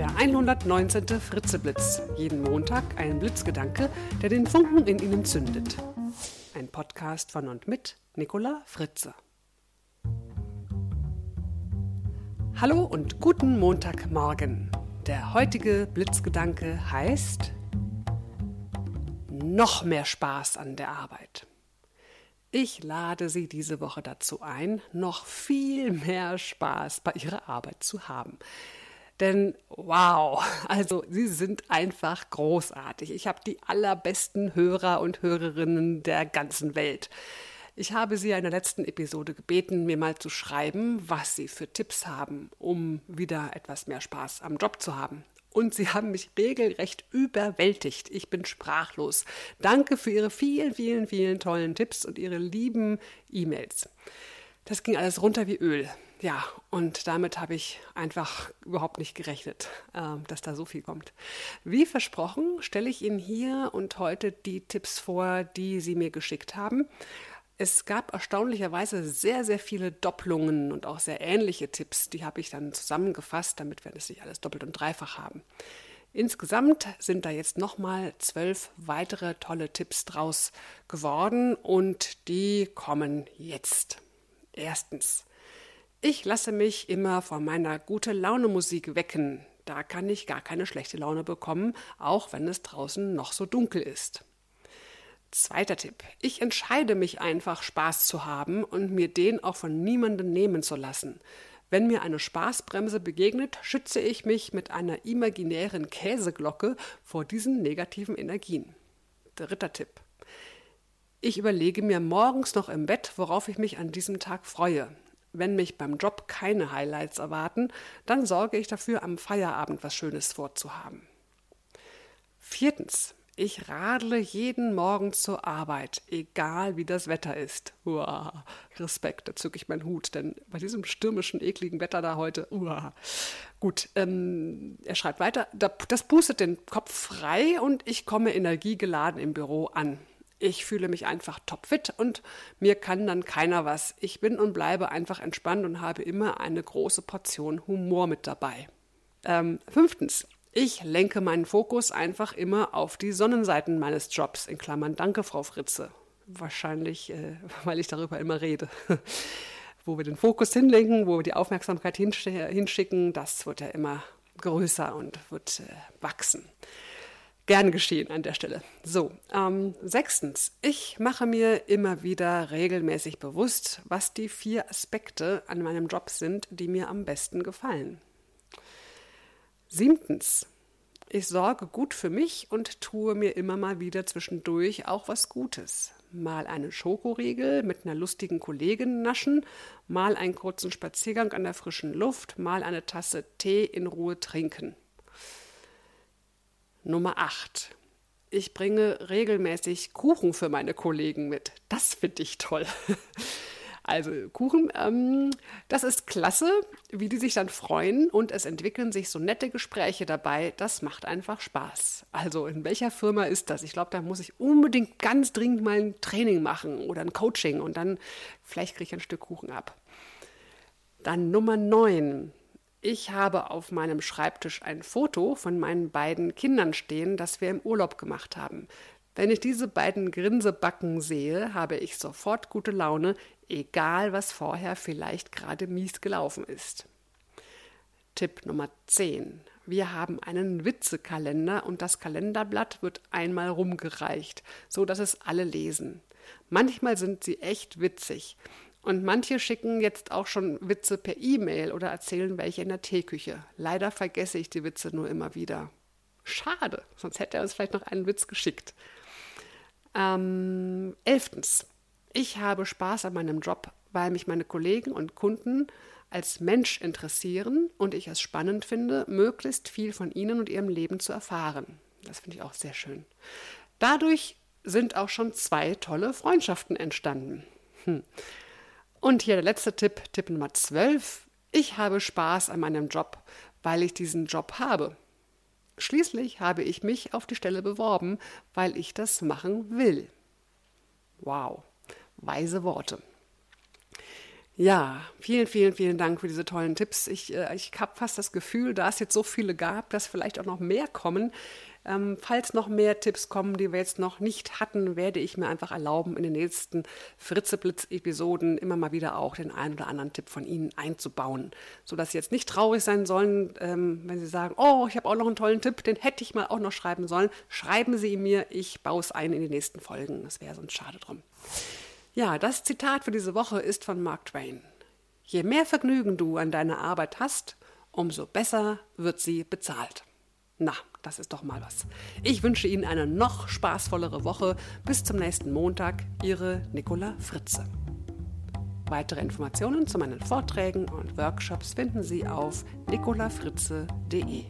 Der 119. Fritzeblitz. Jeden Montag ein Blitzgedanke, der den Funken in Ihnen zündet. Ein Podcast von und mit Nicola Fritze. Hallo und guten Montagmorgen. Der heutige Blitzgedanke heißt noch mehr Spaß an der Arbeit. Ich lade Sie diese Woche dazu ein, noch viel mehr Spaß bei Ihrer Arbeit zu haben. Denn wow, also Sie sind einfach großartig. Ich habe die allerbesten Hörer und Hörerinnen der ganzen Welt. Ich habe Sie in der letzten Episode gebeten, mir mal zu schreiben, was Sie für Tipps haben, um wieder etwas mehr Spaß am Job zu haben. Und sie haben mich regelrecht überwältigt. Ich bin sprachlos. Danke für Ihre vielen, vielen, vielen tollen Tipps und Ihre lieben E-Mails. Das ging alles runter wie Öl. Ja, und damit habe ich einfach überhaupt nicht gerechnet, ähm, dass da so viel kommt. Wie versprochen, stelle ich Ihnen hier und heute die Tipps vor, die Sie mir geschickt haben. Es gab erstaunlicherweise sehr, sehr viele Doppelungen und auch sehr ähnliche Tipps. Die habe ich dann zusammengefasst, damit wir das nicht alles doppelt und dreifach haben. Insgesamt sind da jetzt nochmal zwölf weitere tolle Tipps draus geworden und die kommen jetzt. Erstens. Ich lasse mich immer von meiner gute Laune Musik wecken. Da kann ich gar keine schlechte Laune bekommen, auch wenn es draußen noch so dunkel ist. Zweiter Tipp. Ich entscheide mich einfach, Spaß zu haben und mir den auch von niemandem nehmen zu lassen. Wenn mir eine Spaßbremse begegnet, schütze ich mich mit einer imaginären Käseglocke vor diesen negativen Energien. Dritter Tipp. Ich überlege mir morgens noch im Bett, worauf ich mich an diesem Tag freue. Wenn mich beim Job keine Highlights erwarten, dann sorge ich dafür, am Feierabend was Schönes vorzuhaben. Viertens. Ich radle jeden Morgen zur Arbeit, egal wie das Wetter ist. Uah, Respekt, da zücke ich meinen Hut, denn bei diesem stürmischen, ekligen Wetter da heute, uah. Gut, ähm, er schreibt weiter, das pustet den Kopf frei und ich komme energiegeladen im Büro an. Ich fühle mich einfach topfit und mir kann dann keiner was. Ich bin und bleibe einfach entspannt und habe immer eine große Portion Humor mit dabei. Ähm, fünftens, ich lenke meinen Fokus einfach immer auf die Sonnenseiten meines Jobs, in Klammern Danke, Frau Fritze. Wahrscheinlich, äh, weil ich darüber immer rede. wo wir den Fokus hinlenken, wo wir die Aufmerksamkeit hinschicken, das wird ja immer größer und wird äh, wachsen. Gern geschehen an der Stelle. So, ähm, sechstens, ich mache mir immer wieder regelmäßig bewusst, was die vier Aspekte an meinem Job sind, die mir am besten gefallen. Siebtens. Ich sorge gut für mich und tue mir immer mal wieder zwischendurch auch was Gutes. Mal einen Schokoriegel mit einer lustigen Kollegin naschen, mal einen kurzen Spaziergang an der frischen Luft, mal eine Tasse Tee in Ruhe trinken. Nummer 8. Ich bringe regelmäßig Kuchen für meine Kollegen mit. Das finde ich toll. Also Kuchen, ähm, das ist klasse, wie die sich dann freuen und es entwickeln sich so nette Gespräche dabei. Das macht einfach Spaß. Also in welcher Firma ist das? Ich glaube, da muss ich unbedingt ganz dringend mal ein Training machen oder ein Coaching und dann vielleicht kriege ich ein Stück Kuchen ab. Dann Nummer 9. Ich habe auf meinem Schreibtisch ein Foto von meinen beiden Kindern stehen, das wir im Urlaub gemacht haben. Wenn ich diese beiden Grinsebacken sehe, habe ich sofort gute Laune, egal was vorher vielleicht gerade mies gelaufen ist. Tipp Nummer 10. Wir haben einen Witzekalender und das Kalenderblatt wird einmal rumgereicht, so dass es alle lesen. Manchmal sind sie echt witzig und manche schicken jetzt auch schon Witze per E-Mail oder erzählen welche in der Teeküche. Leider vergesse ich die Witze nur immer wieder. Schade, sonst hätte er uns vielleicht noch einen Witz geschickt. Ähm, elftens. Ich habe Spaß an meinem Job, weil mich meine Kollegen und Kunden als Mensch interessieren und ich es spannend finde, möglichst viel von ihnen und ihrem Leben zu erfahren. Das finde ich auch sehr schön. Dadurch sind auch schon zwei tolle Freundschaften entstanden. Hm. Und hier der letzte Tipp, Tipp Nummer 12. Ich habe Spaß an meinem Job, weil ich diesen Job habe. Schließlich habe ich mich auf die Stelle beworben, weil ich das machen will. Wow, weise Worte. Ja, vielen, vielen, vielen Dank für diese tollen Tipps. Ich, äh, ich habe fast das Gefühl, da es jetzt so viele gab, dass vielleicht auch noch mehr kommen. Ähm, falls noch mehr Tipps kommen, die wir jetzt noch nicht hatten, werde ich mir einfach erlauben, in den nächsten Fritzeblitz-Episoden immer mal wieder auch den einen oder anderen Tipp von Ihnen einzubauen, sodass Sie jetzt nicht traurig sein sollen, ähm, wenn Sie sagen, oh, ich habe auch noch einen tollen Tipp, den hätte ich mal auch noch schreiben sollen. Schreiben Sie ihn mir, ich baue es ein in die nächsten Folgen. Das wäre sonst schade drum. Ja, das Zitat für diese Woche ist von Mark Twain. Je mehr Vergnügen du an deiner Arbeit hast, umso besser wird sie bezahlt. Na, das ist doch mal was. Ich wünsche Ihnen eine noch spaßvollere Woche. Bis zum nächsten Montag. Ihre Nicola Fritze. Weitere Informationen zu meinen Vorträgen und Workshops finden Sie auf nicolafritze.de.